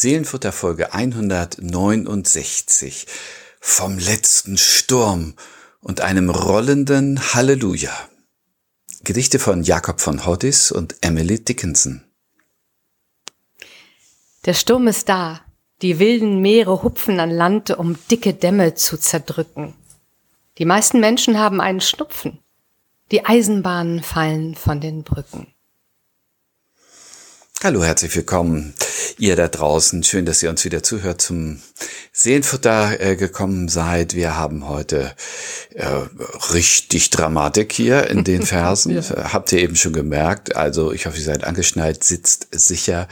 Seelenfutter Folge 169 vom letzten Sturm und einem rollenden Halleluja. Gedichte von Jakob von Hoddis und Emily Dickinson. Der Sturm ist da. Die wilden Meere hupfen an Land, um dicke Dämme zu zerdrücken. Die meisten Menschen haben einen Schnupfen. Die Eisenbahnen fallen von den Brücken. Hallo, herzlich willkommen, ihr da draußen. Schön, dass ihr uns wieder zuhört zum Seelenfutter äh, gekommen seid. Wir haben heute äh, richtig Dramatik hier in den Versen. ja. Habt ihr eben schon gemerkt. Also ich hoffe, ihr seid angeschnallt, sitzt sicher,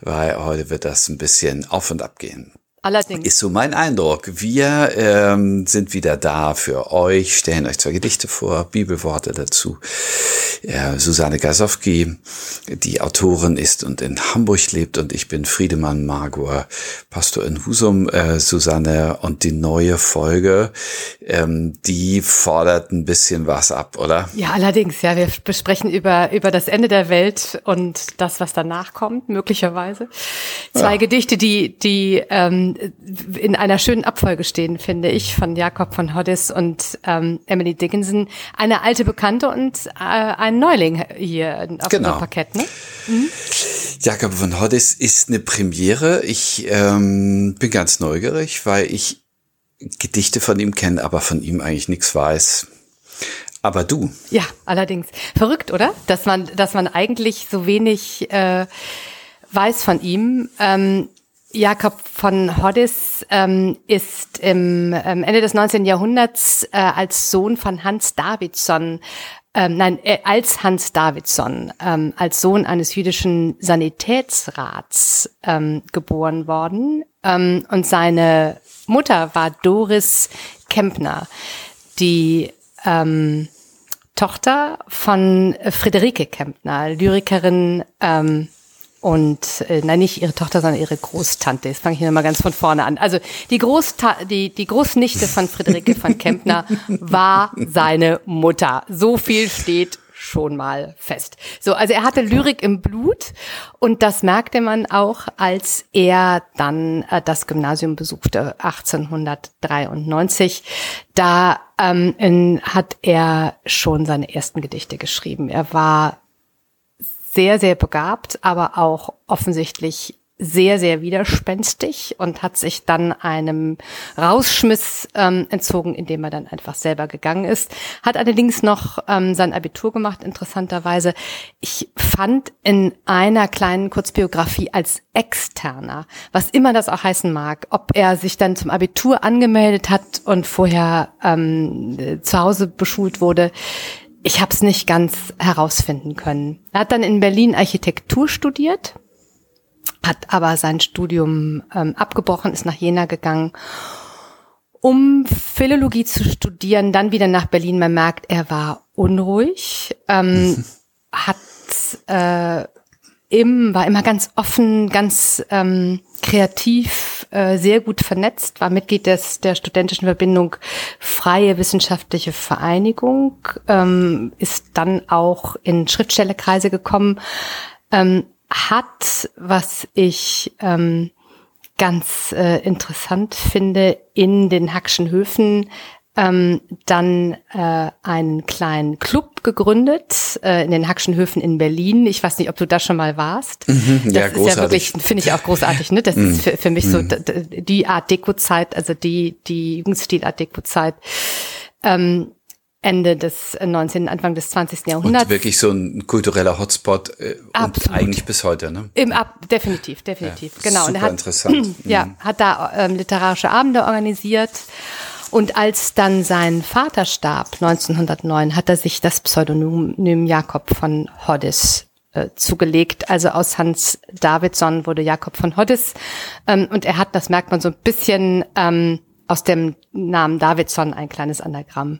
weil heute wird das ein bisschen auf und ab gehen. Allerdings. Ist so mein Eindruck. Wir ähm, sind wieder da für euch, stellen euch zwei Gedichte vor, Bibelworte dazu. Ja, Susanne Gasowski, die Autorin ist und in Hamburg lebt und ich bin Friedemann Margur, Pastor in Husum, äh, Susanne. Und die neue Folge, ähm, die fordert ein bisschen was ab, oder? Ja, allerdings. Ja, wir besprechen über, über das Ende der Welt und das, was danach kommt, möglicherweise. Zwei ja. Gedichte, die, die ähm, in einer schönen Abfolge stehen, finde ich, von Jakob von Hoddis und ähm, Emily Dickinson. Eine alte Bekannte und äh, ein Neuling hier auf genau. dem Parkett, ne? Mhm. Jakob von Hoddis ist eine Premiere. Ich ähm, bin ganz neugierig, weil ich Gedichte von ihm kenne, aber von ihm eigentlich nichts weiß. Aber du? Ja, allerdings. Verrückt, oder? Dass man, dass man eigentlich so wenig äh, weiß von ihm. Ähm, Jakob von Hoddis ähm, ist im ähm, Ende des 19. Jahrhunderts äh, als Sohn von Hans Davidson, ähm, nein, äh, als Hans Davidson, ähm, als Sohn eines jüdischen Sanitätsrats ähm, geboren worden. Ähm, und seine Mutter war Doris Kempner, die ähm, Tochter von Friederike Kempner, Lyrikerin, ähm, und äh, nein, nicht ihre Tochter, sondern ihre Großtante. Jetzt fange ich hier mal ganz von vorne an. Also die, Großta die, die Großnichte von Friederike von Kempner war seine Mutter. So viel steht schon mal fest. So, also er hatte Lyrik im Blut und das merkte man auch, als er dann äh, das Gymnasium besuchte, 1893. Da ähm, in, hat er schon seine ersten Gedichte geschrieben. Er war sehr, sehr begabt, aber auch offensichtlich sehr, sehr widerspenstig und hat sich dann einem Rausschmiss ähm, entzogen, indem er dann einfach selber gegangen ist. Hat allerdings noch ähm, sein Abitur gemacht, interessanterweise. Ich fand in einer kleinen Kurzbiografie als Externer, was immer das auch heißen mag, ob er sich dann zum Abitur angemeldet hat und vorher ähm, zu Hause beschult wurde, ich habe es nicht ganz herausfinden können. Er hat dann in Berlin Architektur studiert, hat aber sein Studium ähm, abgebrochen, ist nach Jena gegangen, um Philologie zu studieren, dann wieder nach Berlin. Man merkt, er war unruhig, ähm, hat äh, im, war immer ganz offen, ganz ähm, kreativ, äh, sehr gut vernetzt, war Mitglied des, der studentischen Verbindung Freie Wissenschaftliche Vereinigung, ähm, ist dann auch in Schriftstellerkreise gekommen, ähm, hat, was ich ähm, ganz äh, interessant finde, in den Hackschen Höfen ähm, dann äh, einen kleinen Club gegründet äh, in den Hackschen Höfen in Berlin. Ich weiß nicht, ob du da schon mal warst. Mhm, das ja, ist großartig. ja wirklich, finde ich auch großartig. Ne? Das mhm. ist für, für mich so Mhm. die Art Deko-Zeit, also die die Jugendstil Art Deko-Zeit. Ähm, Ende des 19., Anfang des 20. Jahrhunderts. Und wirklich so ein kultureller Hotspot äh, und eigentlich bis heute, ne? Im Ab, definitiv, definitiv, Ja, genau. Super er hat, interessant. ja, Mhm. hat da ähm, literarische Abende organisiert. Und als dann sein Vater starb, 1909, hat er sich das Pseudonym Jakob von Hoddis äh, zugelegt. Also aus Hans Davidson wurde Jakob von Hoddis. Ähm, und er hat, das merkt man so ein bisschen, ähm, aus dem Namen Davidson ein kleines Anagramm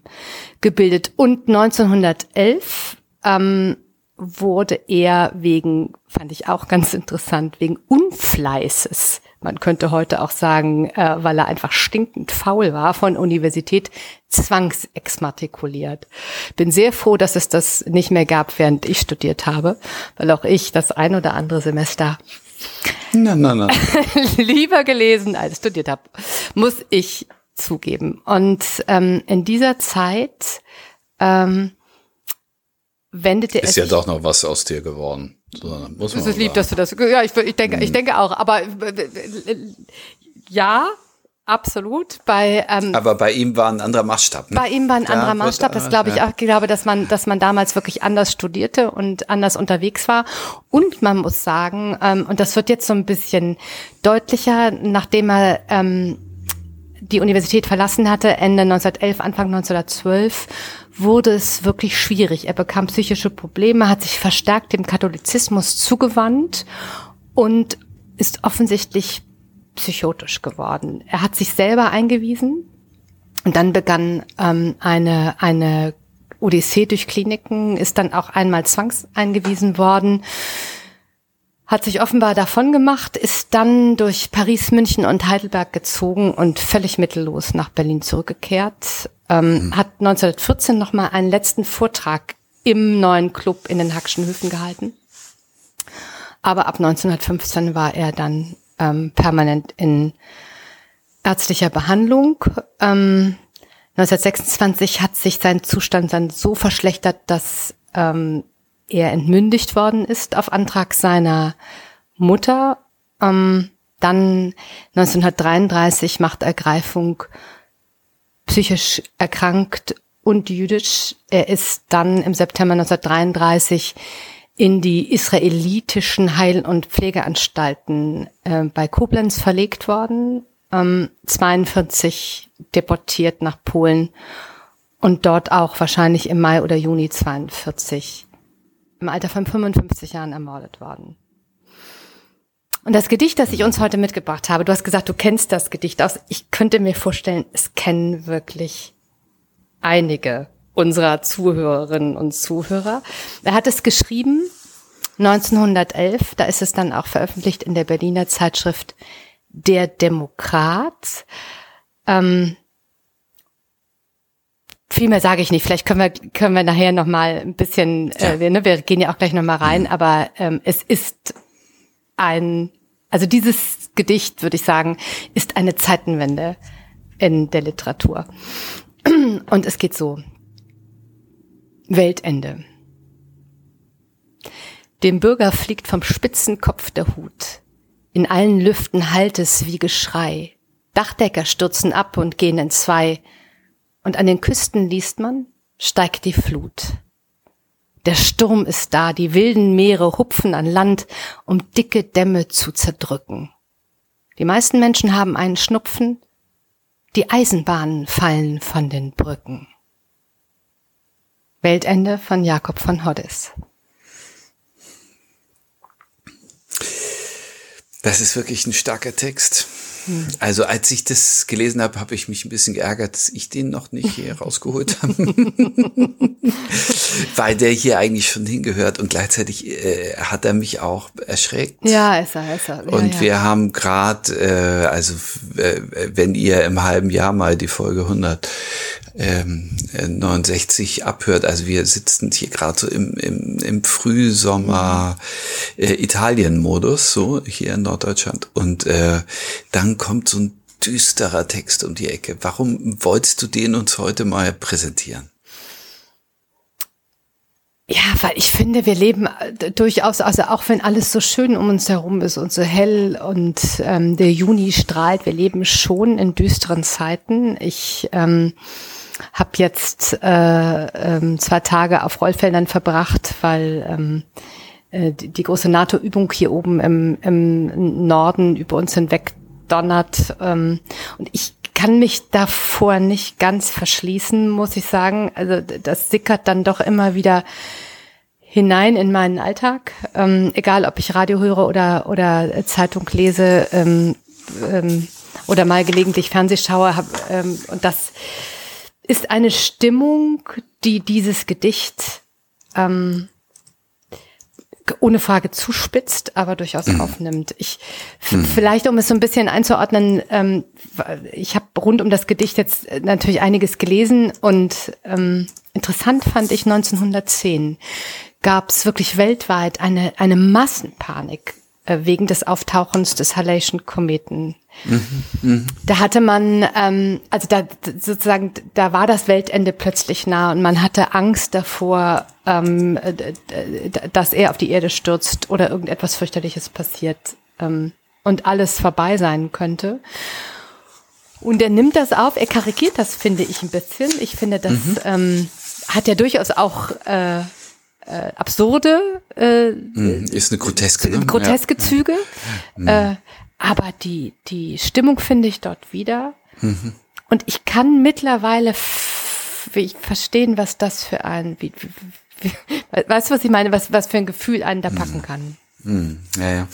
gebildet. Und 1911 ähm, wurde er wegen, fand ich auch ganz interessant, wegen Unfleißes, man könnte heute auch sagen, äh, weil er einfach stinkend faul war, von Universität zwangsexmatrikuliert. Bin sehr froh, dass es das nicht mehr gab, während ich studiert habe, weil auch ich das ein oder andere Semester Nein, nein, nein. lieber gelesen als studiert habe, muss ich zugeben. Und ähm, in dieser Zeit ähm, wendete ist es ja doch noch was aus dir geworden. So, muss Es ist lieb, sagen. dass du das. Ja, ich, ich denke, ich denke auch. Aber äh, ja, absolut. Bei ähm, Aber bei ihm war ein anderer Maßstab. Ne? bei ihm war ein anderer Maßstab. Das glaube ich ja. auch. Ich glaube, dass man, dass man damals wirklich anders studierte und anders unterwegs war. Und man muss sagen, ähm, und das wird jetzt so ein bisschen deutlicher, nachdem er ähm, die Universität verlassen hatte, Ende 1911, Anfang 1912, wurde es wirklich schwierig. Er bekam psychische Probleme, hat sich verstärkt dem Katholizismus zugewandt und ist offensichtlich psychotisch geworden. Er hat sich selber eingewiesen und dann begann ähm, eine, eine Odyssee durch Kliniken, ist dann auch einmal zwangseingewiesen worden, hat sich offenbar davon gemacht, ist dann durch Paris, München und Heidelberg gezogen und völlig mittellos nach Berlin zurückgekehrt. Ähm, Hat 1914 nochmal einen letzten Vortrag im neuen Club in den Hackschen Höfen gehalten. Aber ab 1915 war er dann ähm, permanent in ärztlicher Behandlung. Ähm, 1926 hat sich sein Zustand dann so verschlechtert, dass ähm, er entmündigt worden ist auf Antrag seiner Mutter. Ähm, dann 1933 Machtergreifung, psychisch erkrankt und jüdisch. Er ist dann im September 1933 in die israelitischen Heil- und Pflegeanstalten äh, bei Koblenz verlegt worden, ähm, 42 deportiert nach Polen und dort auch wahrscheinlich im Mai oder Juni 42 im Alter von 55 Jahren ermordet worden. Und das Gedicht, das ich uns heute mitgebracht habe, du hast gesagt, du kennst das Gedicht aus. Ich könnte mir vorstellen, es kennen wirklich einige unserer Zuhörerinnen und Zuhörer. Er hat es geschrieben 1911, da ist es dann auch veröffentlicht in der Berliner Zeitschrift Der Demokrat. Ähm, viel mehr sage ich nicht. Vielleicht können wir können wir nachher noch mal ein bisschen. Äh, wir, ne, wir gehen ja auch gleich noch mal rein. Aber ähm, es ist ein, also dieses Gedicht würde ich sagen, ist eine Zeitenwende in der Literatur. Und es geht so: Weltende. Dem Bürger fliegt vom spitzen Kopf der Hut. In allen Lüften hallt es wie Geschrei. Dachdecker stürzen ab und gehen in zwei. Und an den Küsten liest man, steigt die Flut. Der Sturm ist da, die wilden Meere hupfen an Land, um dicke Dämme zu zerdrücken. Die meisten Menschen haben einen Schnupfen, die Eisenbahnen fallen von den Brücken. Weltende von Jakob von Hoddes. Das ist wirklich ein starker Text. Also als ich das gelesen habe, habe ich mich ein bisschen geärgert, dass ich den noch nicht hier rausgeholt habe. Weil der hier eigentlich schon hingehört und gleichzeitig äh, hat er mich auch erschreckt. Ja, ist er, ist er. Ja, Und ja. wir haben gerade, äh, also äh, wenn ihr im halben Jahr mal die Folge 169 abhört, also wir sitzen hier gerade so im, im, im Frühsommer äh, Italien-Modus, so hier in Norddeutschland. Und äh, dann kommt so ein düsterer Text um die Ecke. Warum wolltest du den uns heute mal präsentieren? Ja, weil ich finde, wir leben äh, durchaus, also auch wenn alles so schön um uns herum ist und so hell und ähm, der Juni strahlt, wir leben schon in düsteren Zeiten. Ich ähm, habe jetzt äh, ähm, zwei Tage auf Rollfeldern verbracht, weil ähm, äh, die, die große NATO-Übung hier oben im, im Norden über uns hinweg donnert. Ähm, und ich kann mich davor nicht ganz verschließen, muss ich sagen. Also das sickert dann doch immer wieder hinein in meinen Alltag. Ähm, egal, ob ich Radio höre oder, oder Zeitung lese ähm, ähm, oder mal gelegentlich Fernseh schaue. Hab, ähm, und das ist eine Stimmung, die dieses Gedicht ähm, ohne Frage zuspitzt, aber durchaus aufnimmt. Ich f- vielleicht, um es so ein bisschen einzuordnen, ähm, ich habe rund um das Gedicht jetzt äh, natürlich einiges gelesen und ähm, interessant fand ich 1910 gab es wirklich weltweit eine eine Massenpanik wegen des Auftauchens des Halation Kometen. Mhm, da hatte man, ähm, also da sozusagen, da war das Weltende plötzlich nah und man hatte Angst davor, ähm, dass er auf die Erde stürzt oder irgendetwas fürchterliches passiert ähm, und alles vorbei sein könnte. Und er nimmt das auf, er karikiert das, finde ich, ein bisschen. Ich finde, das mhm. ähm, hat ja durchaus auch äh, äh, absurde, äh, mhm. ist eine groteske, ne? groteske ja. Züge. Mhm. Äh, aber die, die Stimmung finde ich dort wieder. Mhm. Und ich kann mittlerweile verstehen, was das für ein, wie, wie, weißt du, was ich meine, was, was für ein Gefühl einen da packen mhm. kann. Mhm. Ja, ja.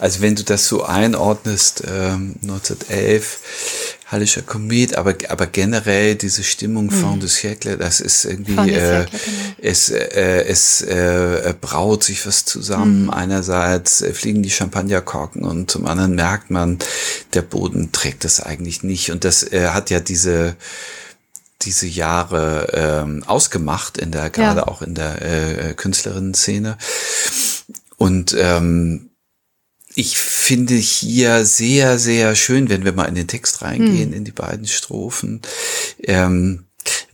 Also wenn du das so einordnest, ähm, 1911, Hallischer Komet, aber, aber generell diese Stimmung mhm. von des Siècle, das ist irgendwie, äh, genau. es, äh, es äh, braut sich was zusammen. Mhm. Einerseits fliegen die Champagnerkorken und zum anderen merkt man, der Boden trägt das eigentlich nicht. Und das äh, hat ja diese, diese Jahre ähm, ausgemacht in der gerade ja. auch in der äh, Künstlerinnen-Szene und ähm, ich finde hier sehr, sehr schön, wenn wir mal in den Text reingehen, hm. in die beiden Strophen, ähm,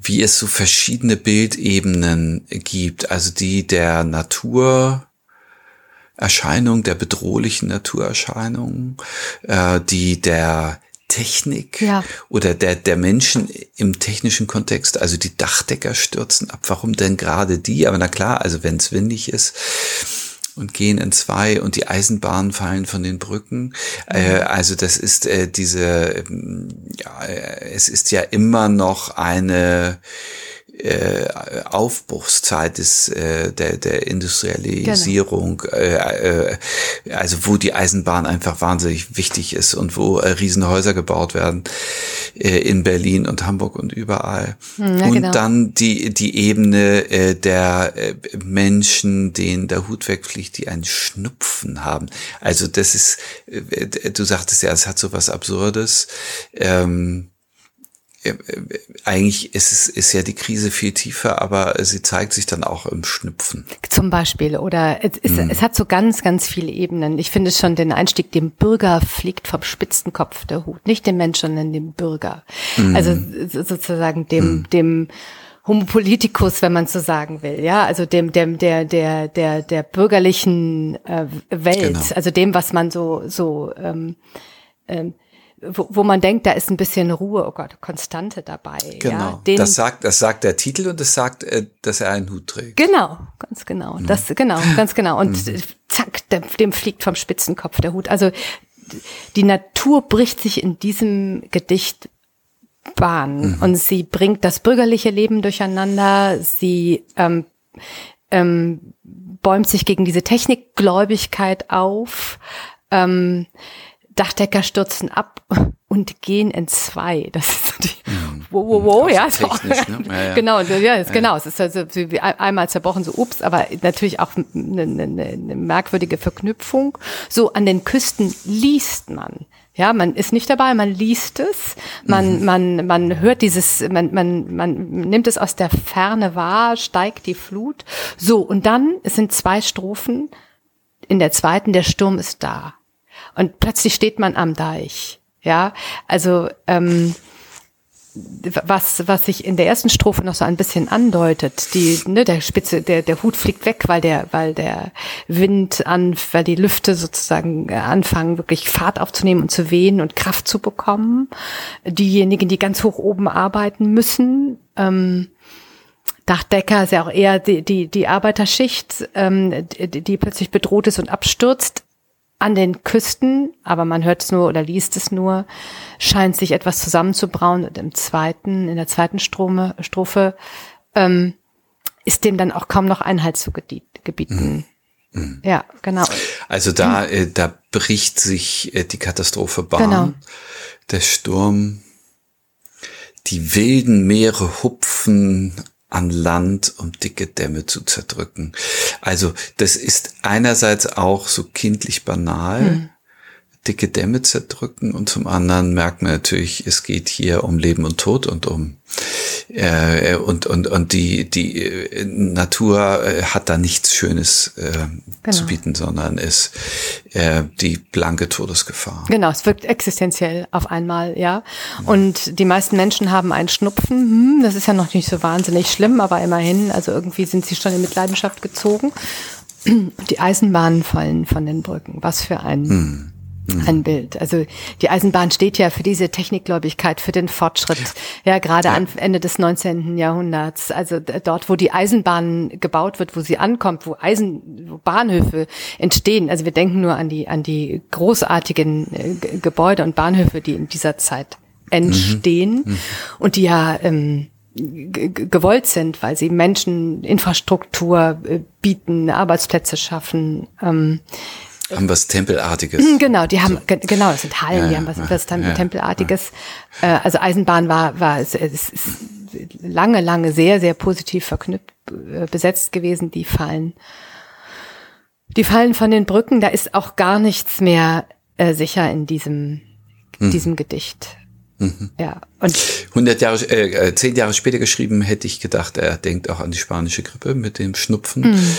wie es so verschiedene Bildebenen gibt, also die der Naturerscheinung, der bedrohlichen Naturerscheinung, äh, die der Technik ja. oder der, der Menschen im technischen Kontext, also die Dachdecker stürzen ab. Warum denn gerade die? Aber na klar, also wenn es windig ist, und gehen in zwei und die Eisenbahnen fallen von den Brücken. Äh, mhm. also das ist äh, diese, ähm, ja, äh, es ist ja immer noch eine äh, Aufbruchszeit des, äh, der, der Industrialisierung, genau. äh, äh, also wo die Eisenbahn einfach wahnsinnig wichtig ist und wo äh, Riesenhäuser gebaut werden äh, in Berlin und Hamburg und überall. Hm, ja, und genau. dann die, die Ebene äh, der äh, Menschen, denen der Hut wegfliegt, die einen Schnupfen haben. Also das ist, äh, du sagtest ja, es hat so was Absurdes. Ähm, äh, eigentlich ist es ist ja die Krise viel tiefer, aber sie zeigt sich dann auch im Schnüpfen. Zum Beispiel oder es, ist, mhm. es hat so ganz ganz viele Ebenen. Ich finde schon den Einstieg, dem Bürger fliegt vom spitzen Kopf der Hut, nicht dem Menschen, sondern dem Bürger. Mhm. Also sozusagen dem mhm. dem Homo politicus, wenn man so sagen will, ja, also dem, dem, der, der, der, der bürgerlichen äh, Welt, genau. also dem, was man so, so ähm, ähm, wo, wo man denkt, da ist ein bisschen Ruhe, oh Gott, Konstante dabei. Genau. Ja, den, das sagt, das sagt der Titel und es sagt, äh, dass er einen Hut trägt. Genau, ganz genau. Mhm. Das, genau, ganz genau. Und mhm. zack, dem, dem fliegt vom Spitzenkopf der Hut. Also die Natur bricht sich in diesem Gedicht Bahn mhm. und sie bringt das bürgerliche Leben durcheinander. Sie ähm, ähm, bäumt sich gegen diese Technikgläubigkeit auf. Ähm, Dachdecker stürzen ab und gehen in zwei. Das ist so die, mhm. wow, wow, wow, ja, so. ne? ja, ja. Genau, ja, ist, ja. genau. Es ist also wie einmal zerbrochen, so ups, aber natürlich auch eine, eine, eine merkwürdige Verknüpfung. So an den Küsten liest man. Ja, man ist nicht dabei, man liest es, man, mhm. man, man hört dieses, man, man, man nimmt es aus der Ferne wahr, steigt die Flut. So, und dann, es sind zwei Strophen. In der zweiten, der Sturm ist da. Und plötzlich steht man am Deich. Ja, also ähm, was, was sich in der ersten Strophe noch so ein bisschen andeutet, die, ne, der Spitze, der, der Hut fliegt weg, weil der, weil der Wind an, weil die Lüfte sozusagen äh, anfangen, wirklich Fahrt aufzunehmen und zu wehen und Kraft zu bekommen. Diejenigen, die ganz hoch oben arbeiten müssen, ähm, Dachdecker ist ja auch eher die, die, die Arbeiterschicht, ähm, die, die plötzlich bedroht ist und abstürzt an den Küsten, aber man hört es nur oder liest es nur, scheint sich etwas zusammenzubrauen. Und im zweiten, in der zweiten Strome, Strophe ähm, ist dem dann auch kaum noch Einhalt zu gebieten. Mhm. mhm. Ja, genau. Also da, äh, da bricht sich äh, die Katastrophe Bahn, genau. der Sturm, die wilden Meere hupfen an Land, um dicke Dämme zu zerdrücken. Also das ist einerseits auch so kindlich banal, hm. dicke Dämme zerdrücken und zum anderen merkt man natürlich, es geht hier um Leben und Tod und um Äh, und, und, und die, die äh, Natur äh, hat da nichts Schönes äh, genau. zu bieten, sondern ist äh, die blanke Todesgefahr. Genau, es wirkt existenziell auf einmal, ja. Und die meisten Menschen haben einen Schnupfen. Hm, das ist ja noch nicht so wahnsinnig schlimm, aber immerhin, also irgendwie sind sie schon in Mitleidenschaft gezogen. Die Eisenbahnen fallen von den Brücken. Was für ein hm ein Bild. Also die Eisenbahn steht ja für diese Technikgläubigkeit, für den Fortschritt. Ja, gerade ja. am Ende des 19. Jahrhunderts. Also dort, wo die Eisenbahn gebaut wird, wo sie ankommt, wo Eisen, wo Bahnhöfe entstehen. Also wir denken nur an die an die großartigen äh, Gebäude und Bahnhöfe, die in dieser Zeit entstehen mhm. Mhm. und die ja ähm, gewollt sind, weil sie Menschen Infrastruktur äh, bieten, Arbeitsplätze schaffen. Ähm, haben was Tempelartiges. Mhm, genau, die haben, so. genau, das sind Hallen, ja, die haben was, ja, was ja, Tempelartiges. Äh, also Eisenbahn war, war es, es ist lange, lange sehr, sehr positiv verknüpft, äh, besetzt gewesen, die Fallen. Die Fallen von den Brücken, da ist auch gar nichts mehr äh, sicher in diesem, hm. diesem Gedicht. Mhm. Ja. Und 100 Jahre, äh, zehn Jahre später geschrieben, hätte ich gedacht, er denkt auch an die spanische Grippe mit dem Schnupfen, mhm.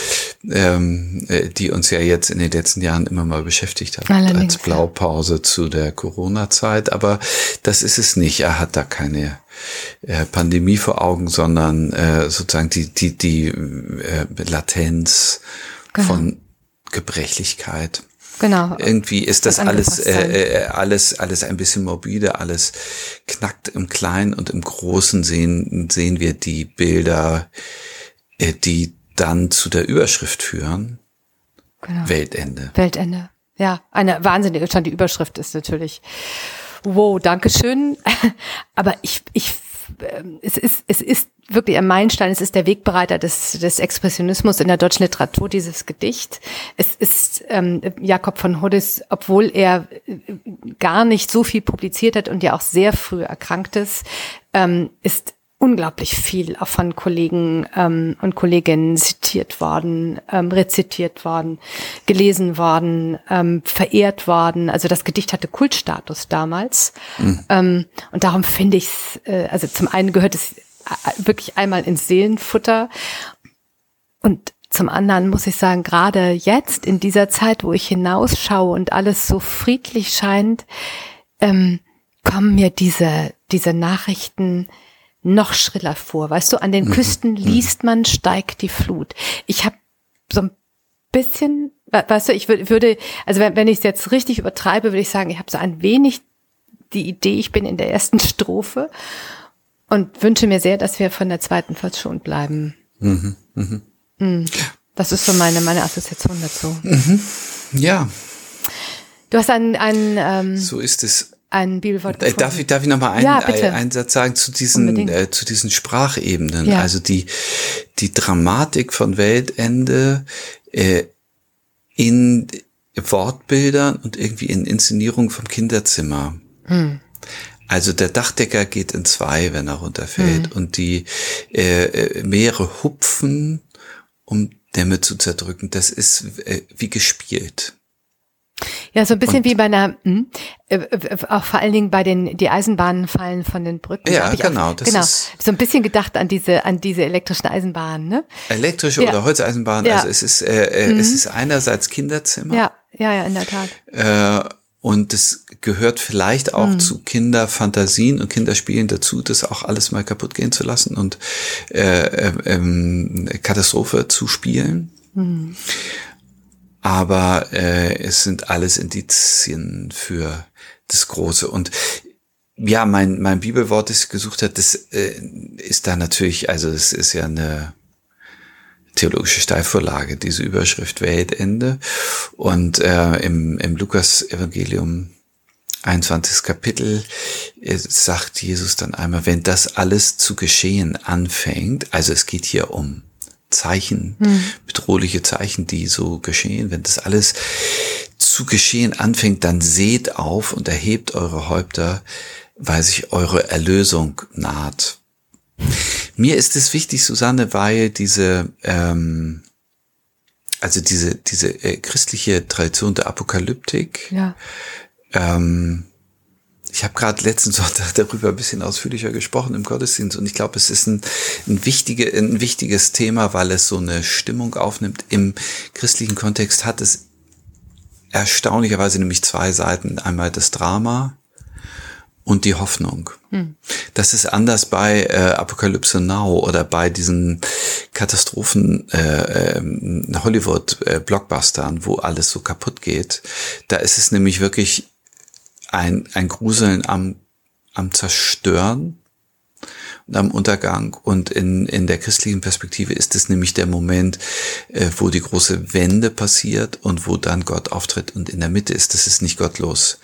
Ähm, äh, die uns ja jetzt in den letzten Jahren immer mal beschäftigt hat, Allerdings, als Blaupause zu der Corona-Zeit. Aber das ist es nicht. Er hat da keine äh, Pandemie vor Augen, sondern äh, sozusagen die, die, die äh, Latenz genau. von Gebrechlichkeit. Genau. Irgendwie ist das alles, äh, äh, alles, alles ein bisschen morbide, alles knackt im Kleinen und im Großen sehen, sehen wir die Bilder, äh, die dann zu der Überschrift führen. Genau. Weltende. Weltende. Ja, eine wahnsinnige, schon die Überschrift ist natürlich, wow, Dankeschön. Aber ich, ich, äh, es ist, es ist wirklich ein Meilenstein. Es ist der Wegbereiter des, des Expressionismus in der deutschen Literatur, dieses Gedicht. Es ist ähm, Jakob von Hoddes, obwohl er äh, gar nicht so viel publiziert hat und ja auch sehr früh erkrankt ist, ähm, ist unglaublich viel auch von Kollegen ähm, und Kolleginnen zitiert worden, ähm, rezitiert worden, gelesen worden, ähm, verehrt worden. Also das Gedicht hatte Kultstatus damals. Mhm. Ähm, und darum finde ich es, äh, also zum einen gehört es wirklich einmal ins Seelenfutter. Und zum anderen muss ich sagen, gerade jetzt in dieser Zeit, wo ich hinausschaue und alles so friedlich scheint, ähm, kommen mir diese, diese Nachrichten noch schriller vor. Weißt du, an den mhm. Küsten mhm. liest man, steigt die Flut. Ich habe so ein bisschen, weißt du, ich würde, also wenn, wenn ich es jetzt richtig übertreibe, würde ich sagen, ich habe so ein wenig die Idee, ich bin in der ersten Strophe und wünsche mir sehr, dass wir von der zweiten verschont bleiben. Mhm, mhm. Mhm. Das ist so meine, meine Assoziation dazu. Mhm. Ja. Du hast ein, ein ähm, so ist es. Ein Bibelwort gefunden. Darf ich, darf ich noch mal einen, ja, einen Satz sagen zu diesen, äh, zu diesen Sprachebenen? Ja. Also die, die Dramatik von Weltende äh, in Wortbildern und irgendwie in Inszenierung vom Kinderzimmer. Hm. Also der Dachdecker geht in zwei, wenn er runterfällt. Mhm. Und die äh, äh, Meere hupfen, um Dämme zu zerdrücken. Das ist äh, wie gespielt. Ja, so ein bisschen und, wie bei einer, mh, äh, äh, auch vor allen Dingen bei den, die Eisenbahnen fallen von den Brücken. Ja, genau. Auch, das genau. Ist so ein bisschen gedacht an diese, an diese elektrischen Eisenbahnen, ne? Elektrische ja. oder Holzeisenbahnen. Ja. Also es ist, äh, äh, mhm. es ist einerseits Kinderzimmer. Ja, ja, ja, in der Tat. Äh, und es gehört vielleicht auch mhm. zu Kinderfantasien und Kinderspielen dazu, das auch alles mal kaputt gehen zu lassen und äh, äh, ähm, Katastrophe zu spielen. Mhm. Aber äh, es sind alles Indizien für das Große. Und ja, mein, mein Bibelwort, das ich gesucht habe, das äh, ist da natürlich, also es ist ja eine theologische Steilvorlage, diese Überschrift Weltende. Und äh, im, im Lukas-Evangelium 21. Kapitel äh, sagt Jesus dann einmal, wenn das alles zu geschehen anfängt, also es geht hier um Zeichen, hm. bedrohliche Zeichen, die so geschehen, wenn das alles zu geschehen anfängt, dann seht auf und erhebt eure Häupter, weil sich eure Erlösung naht. Mir ist es wichtig, Susanne, weil diese, ähm, also diese, diese äh, christliche Tradition der Apokalyptik, ja. ähm, ich habe gerade letzten Sonntag darüber ein bisschen ausführlicher gesprochen im Gottesdienst und ich glaube, es ist ein, ein, wichtige, ein wichtiges Thema, weil es so eine Stimmung aufnimmt. Im christlichen Kontext hat es erstaunlicherweise nämlich zwei Seiten. Einmal das Drama und die Hoffnung. Hm. Das ist anders bei äh, Apokalypse Now oder bei diesen Katastrophen äh, äh, Hollywood-Blockbustern, wo alles so kaputt geht. Da ist es nämlich wirklich ein, ein Gruseln am, am Zerstören und am Untergang. Und in, in der christlichen Perspektive ist es nämlich der Moment, äh, wo die große Wende passiert und wo dann Gott auftritt. Und in der Mitte ist, das ist nicht gottlos,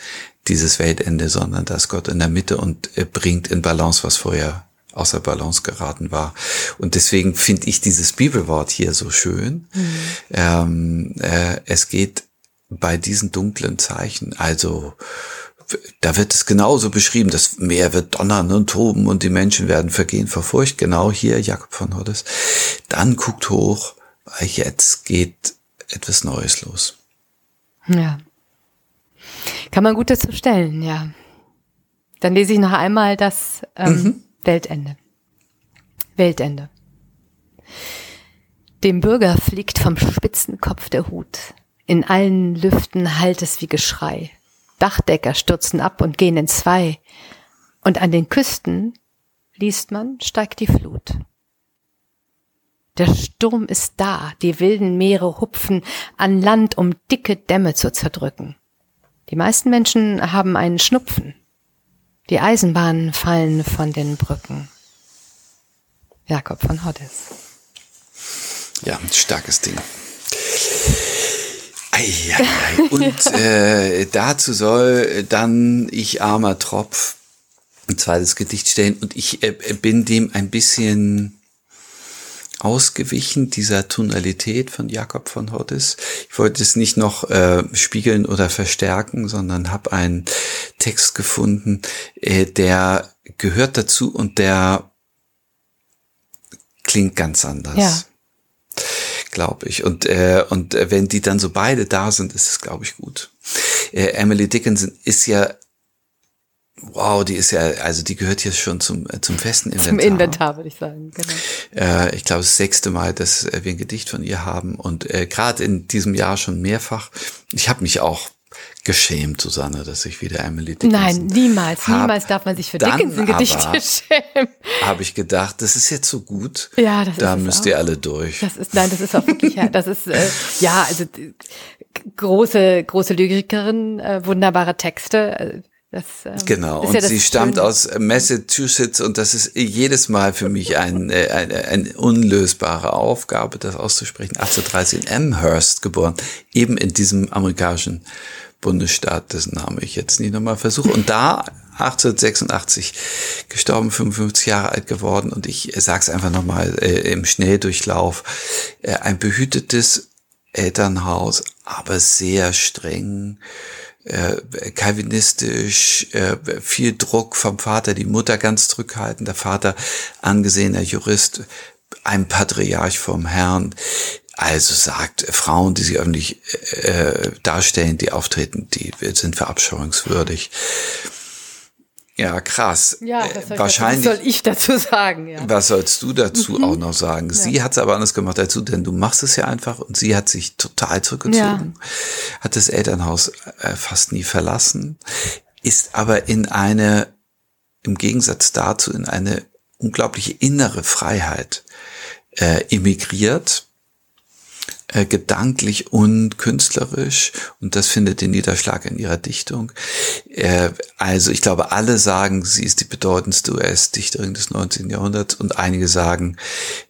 dieses Weltende, sondern da ist Gott in der Mitte und äh, bringt in Balance, was vorher außer Balance geraten war. Und deswegen finde ich dieses Bibelwort hier so schön. Mhm. Ähm, äh, es geht bei diesen dunklen Zeichen, also da wird es genauso beschrieben, das Meer wird donnern und toben und die Menschen werden vergehen vor Furcht. Genau hier, Jakob von Hoddes. Dann guckt hoch, weil jetzt geht etwas Neues los. Ja. Kann man gut dazu stellen, ja. Dann lese ich noch einmal das ähm, mhm. Weltende. Weltende. Dem Bürger fliegt vom spitzen Kopf der Hut. In allen Lüften hallt es wie Geschrei. Dachdecker stürzen ab und gehen in zwei. Und an den Küsten, liest man, steigt die Flut. Der Sturm ist da, die wilden Meere hupfen an Land, um dicke Dämme zu zerdrücken. Die meisten Menschen haben einen Schnupfen. Die Eisenbahnen fallen von den Brücken. Jakob von Hoddes. Ja, starkes Ding. Eieiei. Und äh, dazu soll dann ich armer Tropf ein zweites Gedicht stellen und ich äh, bin dem ein bisschen ausgewichen, dieser Tonalität von Jakob von Hoddes. Ich wollte es nicht noch äh, spiegeln oder verstärken, sondern habe einen Text gefunden, äh, der gehört dazu und der klingt ganz anders. Ja glaube ich. Und, äh, und äh, wenn die dann so beide da sind, ist es, glaube ich, gut. Äh, Emily Dickinson ist ja Wow, die ist ja, also die gehört jetzt schon zum, äh, zum festen Inventar. Zum Inventar, würde ich sagen, genau. Äh, ich glaube, das sechste Mal, dass äh, wir ein Gedicht von ihr haben und äh, gerade in diesem Jahr schon mehrfach. Ich habe mich auch geschämt, Susanne, dass ich wieder Emily Dickinson Nein, niemals, hab, niemals darf man sich für Dickinson-Gedichte schämen. Habe ich gedacht, das ist jetzt so gut. Ja, das da ist müsst ihr alle durch. Das ist, nein, das ist auch wirklich, das ist, äh, ja, also große, große Lyrikerin, äh, wunderbare Texte. Äh, das, ähm, genau, und ja sie stammt Schöne. aus Massachusetts und das ist jedes Mal für mich ein, äh, eine, eine unlösbare Aufgabe, das auszusprechen. 1830 in Amherst geboren, eben in diesem amerikanischen Bundesstaat, dessen Name ich jetzt nicht nochmal versuche. Und da 1886 gestorben, 55 Jahre alt geworden. Und ich sage es einfach nochmal äh, im Schnelldurchlauf. Äh, ein behütetes Elternhaus, aber sehr streng, äh, kalvinistisch, äh, viel Druck vom Vater, die Mutter ganz zurückhaltend, der Vater angesehener Jurist, ein Patriarch vom Herrn. Also sagt Frauen, die sich öffentlich äh, darstellen, die auftreten, die sind verabscheuungswürdig. Ja, krass. Ja, das äh, wahrscheinlich. Was soll ich dazu sagen? Ja. Was sollst du dazu mhm. auch noch sagen? Sie ja. hat es aber anders gemacht dazu, denn du machst es ja einfach und sie hat sich total zurückgezogen, ja. hat das Elternhaus äh, fast nie verlassen, ist aber in eine, im Gegensatz dazu, in eine unglaubliche innere Freiheit äh, emigriert äh, gedanklich und künstlerisch und das findet den Niederschlag in ihrer Dichtung. Äh, also ich glaube, alle sagen, sie ist die bedeutendste US-Dichterin des 19. Jahrhunderts und einige sagen,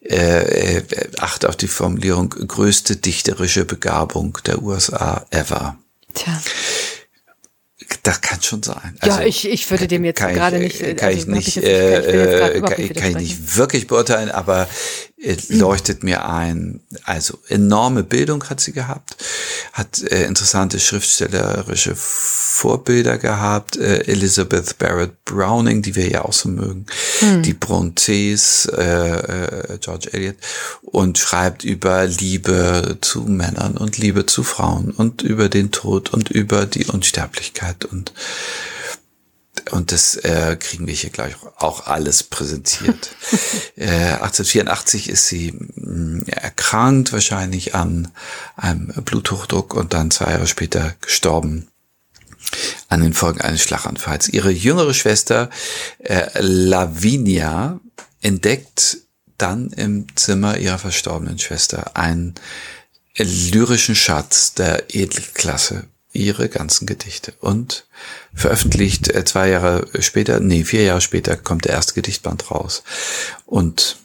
äh, äh, acht auf die Formulierung, größte dichterische Begabung der USA ever. Tja. Das kann schon sein. Also, ja, ich, ich würde dem jetzt gerade nicht, kann ich nicht, äh, kann ich nicht wirklich beurteilen, aber leuchtet mir ein. Also enorme Bildung hat sie gehabt, hat äh, interessante schriftstellerische Vorbilder gehabt. Äh, Elizabeth Barrett Browning, die wir ja auch so mögen, hm. die Brontes, äh, äh, George Eliot und schreibt über Liebe zu Männern und Liebe zu Frauen und über den Tod und über die Unsterblichkeit und Und das äh, kriegen wir hier gleich auch alles präsentiert. äh, 1884 ist sie mh, mm, erkrankt, wahrscheinlich an einem Bluthochdruck und dann zwei Jahre später gestorben an den Folgen eines Schlaganfalls. Ihre jüngere Schwester äh, Lavinia entdeckt dann im Zimmer ihrer verstorbenen Schwester einen lyrischen Schatz der Edelklasse, ihre ganzen Gedichte und veröffentlicht äh, zwei Jahre später, nee, vier Jahre später kommt der erste Gedichtband raus und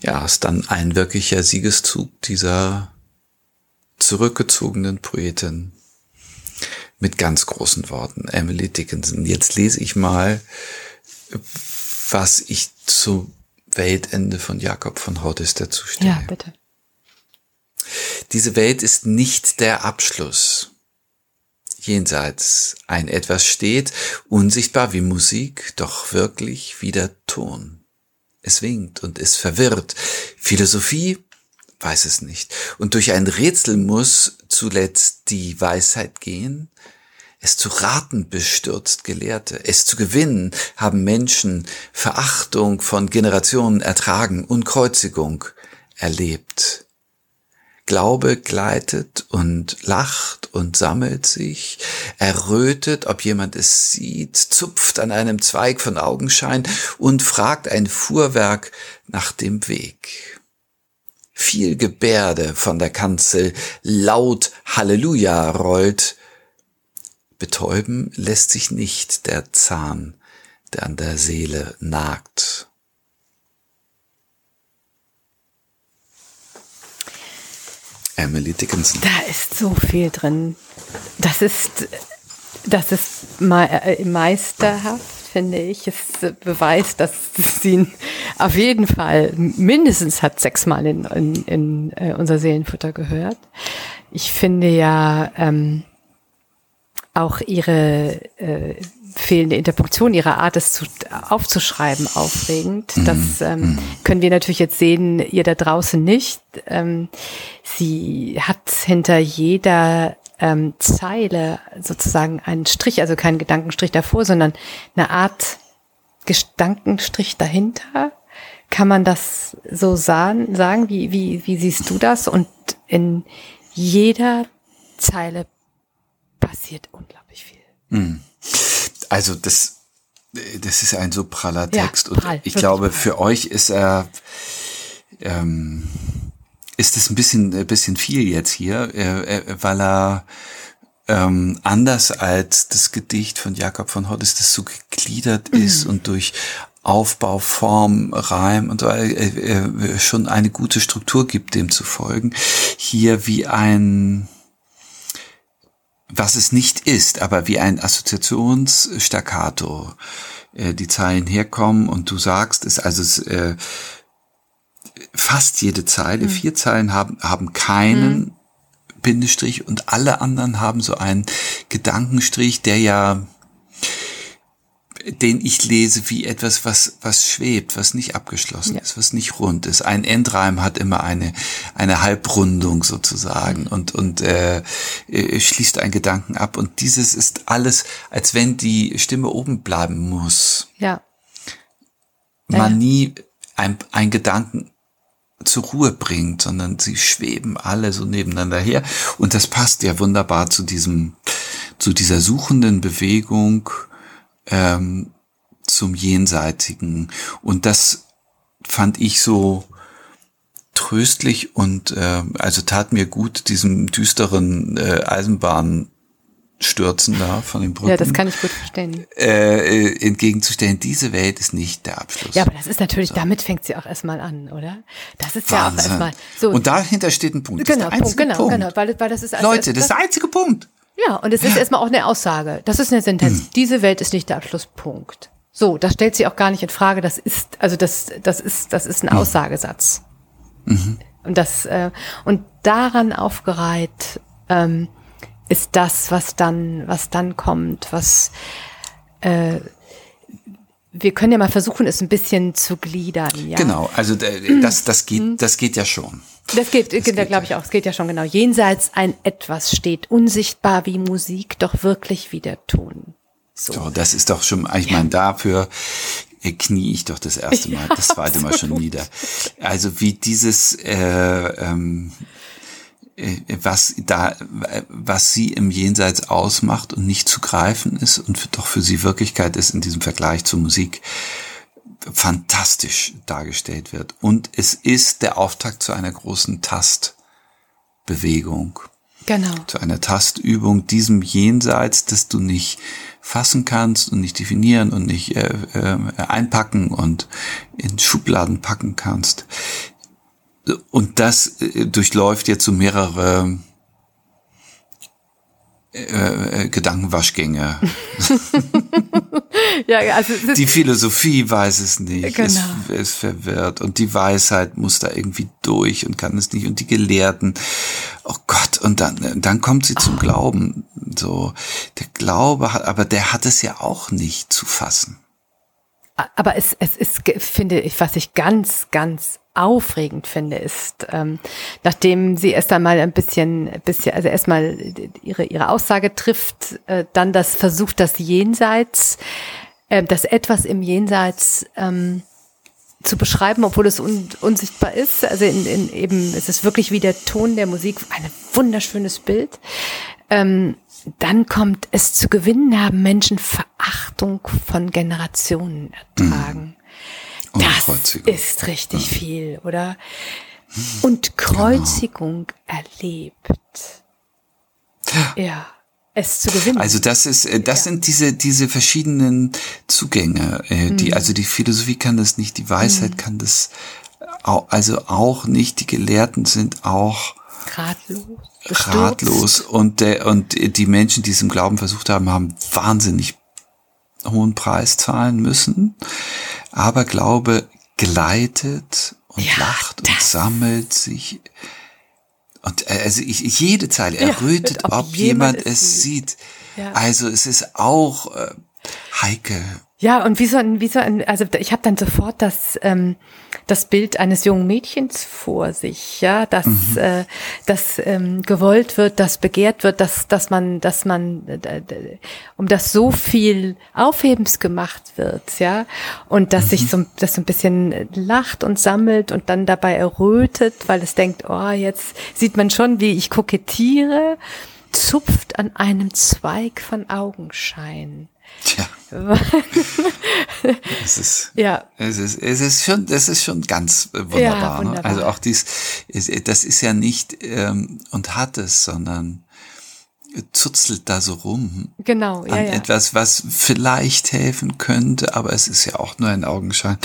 ja, ist dann ein wirklicher Siegeszug dieser zurückgezogenen Poetin mit ganz großen Worten, Emily Dickinson. Jetzt lese ich mal, was ich zu Weltende von Jakob von Hordes dazu stehe. Ja, bitte. Diese Welt ist nicht der Abschluss. Jenseits ein etwas steht, unsichtbar wie Musik, doch wirklich wie der Ton. Es winkt und ist verwirrt. Philosophie weiß es nicht. Und durch ein Rätsel muss zuletzt die Weisheit gehen, es zu raten bestürzt Gelehrte, es zu gewinnen haben Menschen Verachtung von Generationen ertragen und Kreuzigung erlebt. Glaube gleitet und lacht und sammelt sich, errötet, ob jemand es sieht, zupft an einem Zweig von Augenschein und fragt ein Fuhrwerk nach dem Weg. Viel Gebärde von der Kanzel, laut Halleluja rollt, Betäuben lässt sich nicht der Zahn, der an der Seele nagt. Emily Dickinson. Da ist so viel drin. Das ist, das ist äh, meisterhaft, finde ich. Es beweist, dass sie auf jeden Fall mindestens hat sechsmal in, in, in äh, unser Seelenfutter gehört. Ich finde ja, ähm, auch ihre äh, fehlende Interpunktion, ihre Art, es zu, aufzuschreiben, aufregend. Mhm. Das ähm, mhm. können wir natürlich jetzt sehen, ihr da draußen nicht. Ähm, sie hat hinter jeder ähm, Zeile sozusagen einen Strich, also keinen Gedankenstrich davor, sondern eine Art Gedankenstrich dahinter. Kann man das so sagen? sagen? Wie, wie, wie siehst du das? Und in jeder Zeile passiert unglaublich viel. Hm. Also das, das ist ein so praller Text ja, prall, und ich glaube, für euch ist er, ähm, ist es ein bisschen, ein bisschen viel jetzt hier, äh, weil er ähm, anders als das Gedicht von Jakob von Hoddes, das so gegliedert mhm. ist und durch Aufbau, Form, Reim und so äh, äh, schon eine gute Struktur gibt, dem zu folgen. Hier wie ein was es nicht ist, aber wie ein Assoziationsstaccato äh, die Zeilen herkommen und du sagst es, also es, äh, fast jede Zeile, mhm. vier Zeilen haben, haben keinen mhm. Bindestrich und alle anderen haben so einen Gedankenstrich, der ja den ich lese wie etwas, was, was schwebt, was nicht abgeschlossen ja. ist, was nicht rund ist. Ein Endreim hat immer eine, eine Halbrundung sozusagen mhm. und, und äh, äh, schließt einen Gedanken ab. Und dieses ist alles, als wenn die Stimme oben bleiben muss. Ja. Man ja. nie ein, ein Gedanken zur Ruhe bringt, sondern sie schweben alle so nebeneinander her. Und das passt ja wunderbar zu diesem, zu dieser suchenden Bewegung, ähm, zum Jenseitigen. Und das fand ich so tröstlich und äh, also tat mir gut, diesem düsteren äh, Eisenbahnstürzen da von den Brücken. Ja, das kann ich gut verstehen. Äh, äh, entgegenzustellen, diese Welt ist nicht der Abschluss. Ja, aber das ist natürlich, so. damit fängt sie auch erstmal an, oder? Das ist Wahnsinn. ja auch erstmal so. Und dahinter steht ein Punkt. Genau, Punkt, genau, Punkt. genau, weil, weil das ist also Leute, das ist der einzige Punkt. Ja, und es ist erstmal auch eine Aussage. Das ist eine Sentenz. Mhm. Diese Welt ist nicht der Abschlusspunkt. So, das stellt sie auch gar nicht in Frage. Das ist, also das, das ist, das ist ein mhm. Aussagesatz. Mhm. Und das, äh, und daran aufgereiht ähm, ist das, was dann, was dann kommt, was äh, wir können ja mal versuchen, es ein bisschen zu gliedern. Ja? Genau, also äh, das, das geht, das geht ja schon. Das geht, das da glaube ich auch, es geht ja schon genau. Jenseits ein Etwas steht, unsichtbar wie Musik, doch wirklich wie der Ton. So. so das ist doch schon, ich ja. meine, dafür knie ich doch das erste Mal, ja, das zweite Mal schon nieder. Also wie dieses, äh, ähm, äh, was da, was sie im Jenseits ausmacht und nicht zu greifen ist und doch für sie Wirklichkeit ist in diesem Vergleich zur Musik fantastisch dargestellt wird. Und es ist der Auftakt zu einer großen Tastbewegung. Genau. Zu einer Tastübung, diesem Jenseits, das du nicht fassen kannst und nicht definieren und nicht äh, äh, einpacken und in Schubladen packen kannst. Und das äh, durchläuft jetzt so mehrere äh, äh Gedankenwaschgänge. ja, also die Philosophie weiß es nicht, genau. ist, ist verwirrt und die Weisheit muss da irgendwie durch und kann es nicht und die Gelehrten, oh Gott, und dann, dann kommt sie zum oh. Glauben. So, der Glaube hat, aber der hat es ja auch nicht zu fassen. Aber es, es ist, finde ich, was ich ganz, ganz aufregend finde, ist, ähm, nachdem sie erst einmal ein bisschen, bisschen also erstmal ihre, ihre Aussage trifft, äh, dann das versucht, das Jenseits, äh, das etwas im Jenseits ähm, zu beschreiben, obwohl es un, unsichtbar ist. Also in, in eben, es ist wirklich wie der Ton der Musik, ein wunderschönes Bild. Ähm, dann kommt es zu gewinnen, haben Menschen Verachtung von Generationen ertragen. Mhm. Das ist richtig mhm. viel, oder? Und Kreuzigung genau. erlebt. Ja. Es zu gewinnen. Also das ist, äh, das ja. sind diese diese verschiedenen Zugänge. Äh, die mhm. also die Philosophie kann das nicht, die Weisheit mhm. kann das, also auch nicht. Die Gelehrten sind auch ratlos ratlos und der und die Menschen, die es im Glauben versucht haben, haben wahnsinnig hohen Preis zahlen müssen. Aber Glaube gleitet und ja, lacht und sammelt sich. Und äh, also ich, jede Zeile errötet, ja, ob, ob, jemand, jemand es sieht. sieht. Ja. Also es ist auch äh, Heike ja, und wie so ein, wie so ein, also ich habe dann sofort das, ähm, das Bild eines jungen Mädchens vor sich, ja, dass, mhm. äh, dass ähm, gewollt wird, dass begehrt wird, dass, dass man, dass man, äh, um das so viel Aufhebens gemacht wird, ja, und dass mhm. sich so, das so ein bisschen lacht und sammelt und dann dabei errötet, weil es denkt, oh, jetzt sieht man schon, wie ich kokettiere, zupft an einem Zweig von Augenschein. Tja. es ist, ja. es ist, es ist schon, das ist schon ganz wunderbar. Ja, wunderbar. Ne? Also auch dies, das ist ja nicht ähm, und hat es, sondern zuzelt da so rum. Genau, ja, an ja. etwas, was vielleicht helfen könnte, aber es ist ja auch nur ein Augenschein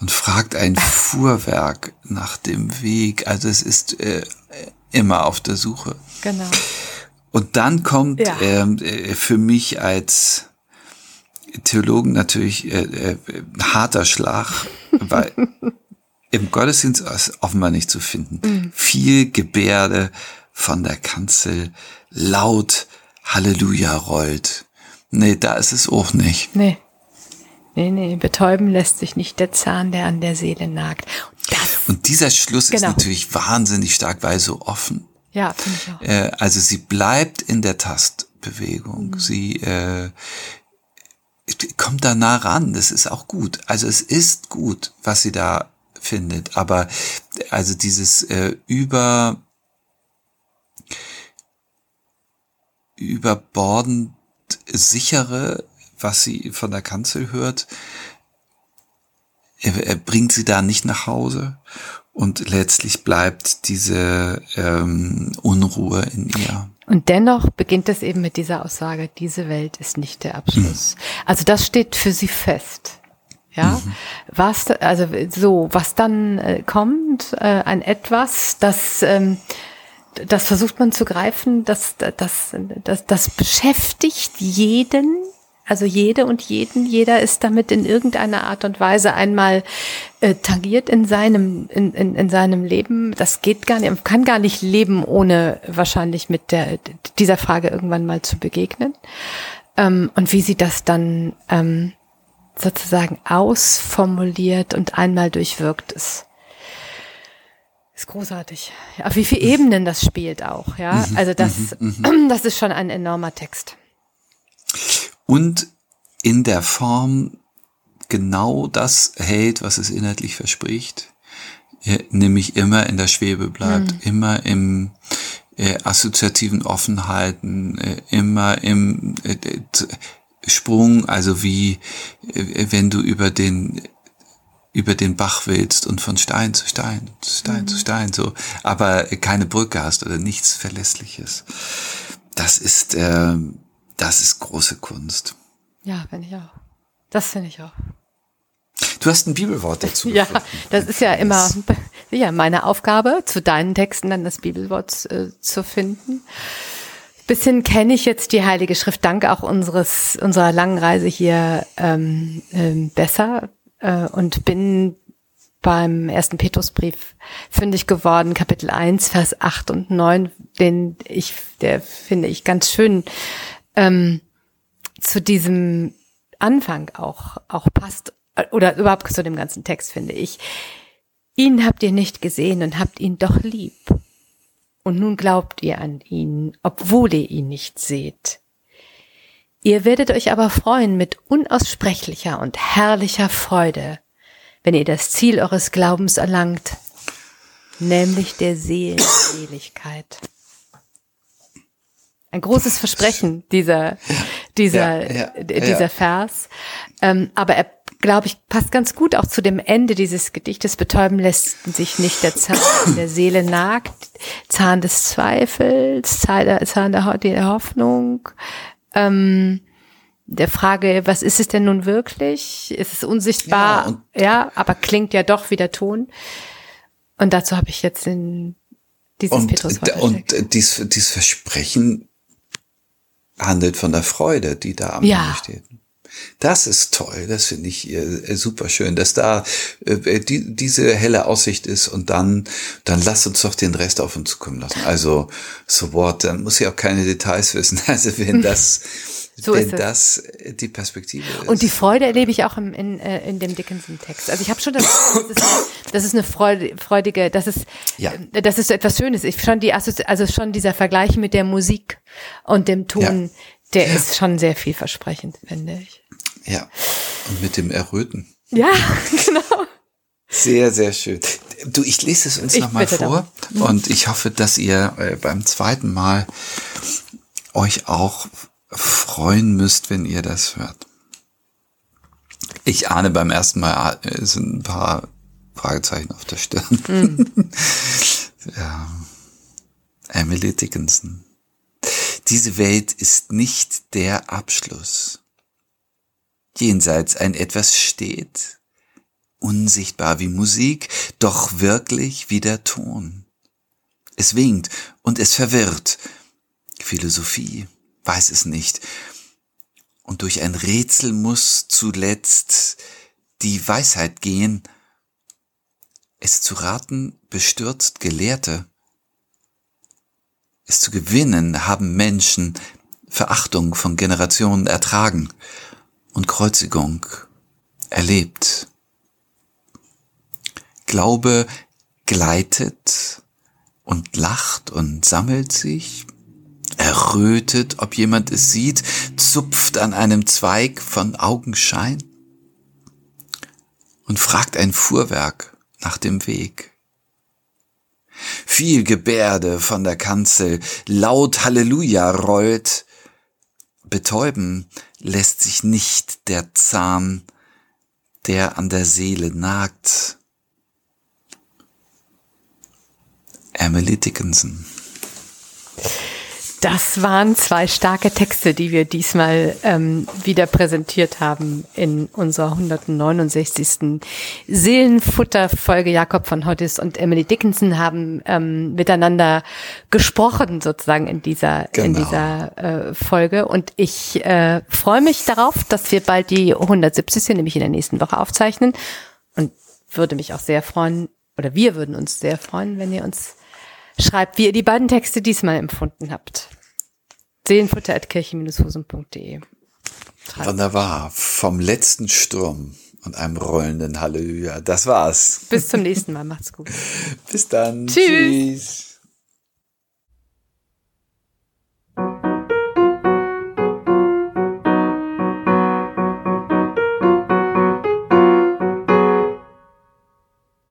und fragt ein Fuhrwerk nach dem Weg. Also es ist äh, immer auf der Suche. Genau. Und dann kommt ja. ähm, äh, für mich als Theologen natürlich äh, äh, harter Schlag, weil im Gottesdienst ist offenbar nicht zu finden. Mhm. Viel Gebärde von der Kanzel, laut Halleluja rollt. Nee, da ist es auch nicht. Nee. Nee, nee, betäuben lässt sich nicht der Zahn, der an der Seele nagt. Das, Und dieser Schluss genau. ist natürlich wahnsinnig stark, weil so offen. Ja, finde ich auch. Äh, also sie bleibt in der Tastbewegung. Mhm. Sie äh, kommt da nah ran. Das ist auch gut. Also es ist gut, was sie da findet. Aber also dieses äh, über überbordend sichere, was sie von der Kanzel hört, er, bringt sie da nicht nach Hause und letztlich bleibt diese ähm, Unruhe in ihr. Und dennoch beginnt es eben mit dieser Aussage, diese Welt ist nicht der Abschluss. Mhm. Also das steht für sie fest. Ja, mhm. was, also so, was dann äh, kommt, äh, ein etwas, das, ähm, das versucht man zu greifen, das, das, das, das beschäftigt jeden, also jede und jeden, jeder ist damit in irgendeiner Art und Weise einmal äh, tangiert in seinem, in, in, in seinem Leben. Das geht gar nicht, kann gar nicht leben, ohne wahrscheinlich mit der, dieser Frage irgendwann mal zu begegnen. Ähm, und wie sie das dann ähm, sozusagen ausformuliert und einmal durchwirkt ist. Ist großartig. Auf wie viele Ebenen das spielt auch, ja. Mhm, also das, mhm, mhm. das ist schon ein enormer Text. Und in der Form genau das hält, was es inhaltlich verspricht, nämlich immer in der Schwebe bleibt, mhm. immer im äh, assoziativen Offenheiten, äh, immer im äh, Sprung, also wie äh, wenn du über den über den Bach willst und von Stein zu Stein, Stein mhm. zu Stein, so, aber keine Brücke hast oder nichts Verlässliches. Das ist, äh, das ist große Kunst. Ja, finde ich auch. Das finde ich auch. Du hast ein Bibelwort dazu. ja, das ist ja immer ja, meine Aufgabe, zu deinen Texten dann das Bibelwort äh, zu finden. Bisschen kenne ich jetzt die Heilige Schrift dank auch unseres unserer langen Reise hier ähm, ähm, besser äh, und bin beim ersten Petrusbrief fündig geworden, Kapitel 1, Vers 8 und 9, den ich, der finde ich ganz schön ähm, zu diesem Anfang auch, auch passt, oder überhaupt zu dem ganzen Text, finde ich. Ihn habt ihr nicht gesehen und habt ihn doch lieb. Und nun glaubt ihr an ihn, obwohl ihr ihn nicht seht. Ihr werdet euch aber freuen mit unaussprechlicher und herrlicher Freude, wenn ihr das Ziel eures Glaubens erlangt, nämlich der Seelenseligkeit. Ein großes Versprechen, dieser, dieser, ja, ja, dieser ja. Vers. Ähm, aber er, glaube ich, passt ganz gut auch zu dem Ende dieses Gedichtes. Betäuben lässt sich nicht der Zahn der Seele nagt, Zahn des Zweifels, Zahn der, Zahn der Hoffnung, ähm, der Frage, was ist es denn nun wirklich? Ist es unsichtbar? Ja, ja aber klingt ja doch wie der Ton. Und dazu habe ich jetzt in dieses und, Petruswort Und dies, dieses Versprechen handelt von der Freude, die da am ja. Ende steht. Das ist toll, das finde ich äh, super schön, dass da äh, die, diese helle Aussicht ist und dann, dann lass uns doch den Rest auf uns kommen lassen. Also, so what, dann muss ich auch keine Details wissen. Also, wenn das, so wenn das die Perspektive ist. Und die Freude erlebe ich auch im, in, äh, in dem Dickinson-Text. Also ich habe schon das, das ist, das ist eine Freude, freudige, das ist, ja. Äh, das ist so etwas Schönes. Ich schon die, also schon dieser Vergleich mit der Musik und dem Ton, ja. der ja. ist schon sehr vielversprechend, finde ich. Ja, und mit dem Erröten. Ja, genau. Sehr, sehr schön. Du, ich lese es uns nochmal vor mhm. und ich hoffe, dass ihr äh, beim zweiten Mal euch auch freuen müsst, wenn ihr das hört. Ich ahne beim ersten Mal, äh, sind ein paar Fragezeichen auf der Stirn. Mhm. ja. Emily Dickinson. Diese Welt ist nicht der Abschluss jenseits ein etwas steht, unsichtbar wie Musik, doch wirklich wie der Ton. Es winkt und es verwirrt. Philosophie weiß es nicht. Und durch ein Rätsel muss zuletzt die Weisheit gehen. Es zu raten bestürzt Gelehrte. Es zu gewinnen haben Menschen Verachtung von Generationen ertragen und Kreuzigung erlebt. Glaube gleitet und lacht und sammelt sich, errötet, ob jemand es sieht, zupft an einem Zweig von Augenschein und fragt ein Fuhrwerk nach dem Weg. Viel Gebärde von der Kanzel, laut Halleluja rollt, betäuben lässt sich nicht der Zahn, der an der Seele nagt. Emily Dickinson. Das waren zwei starke Texte, die wir diesmal ähm, wieder präsentiert haben in unserer 169. Seelenfutter-Folge. Jakob von Hottis und Emily Dickinson haben ähm, miteinander gesprochen sozusagen in dieser genau. in dieser äh, Folge. Und ich äh, freue mich darauf, dass wir bald die 170. nämlich in der nächsten Woche aufzeichnen und würde mich auch sehr freuen oder wir würden uns sehr freuen, wenn ihr uns schreibt, wie ihr die beiden Texte diesmal empfunden habt. Seelenfutter.kirche-husum.de Wunderbar. Vom letzten Sturm und einem rollenden Halleluja. Das war's. Bis zum nächsten Mal. Macht's gut. Bis dann. Tschüss. Tschüss.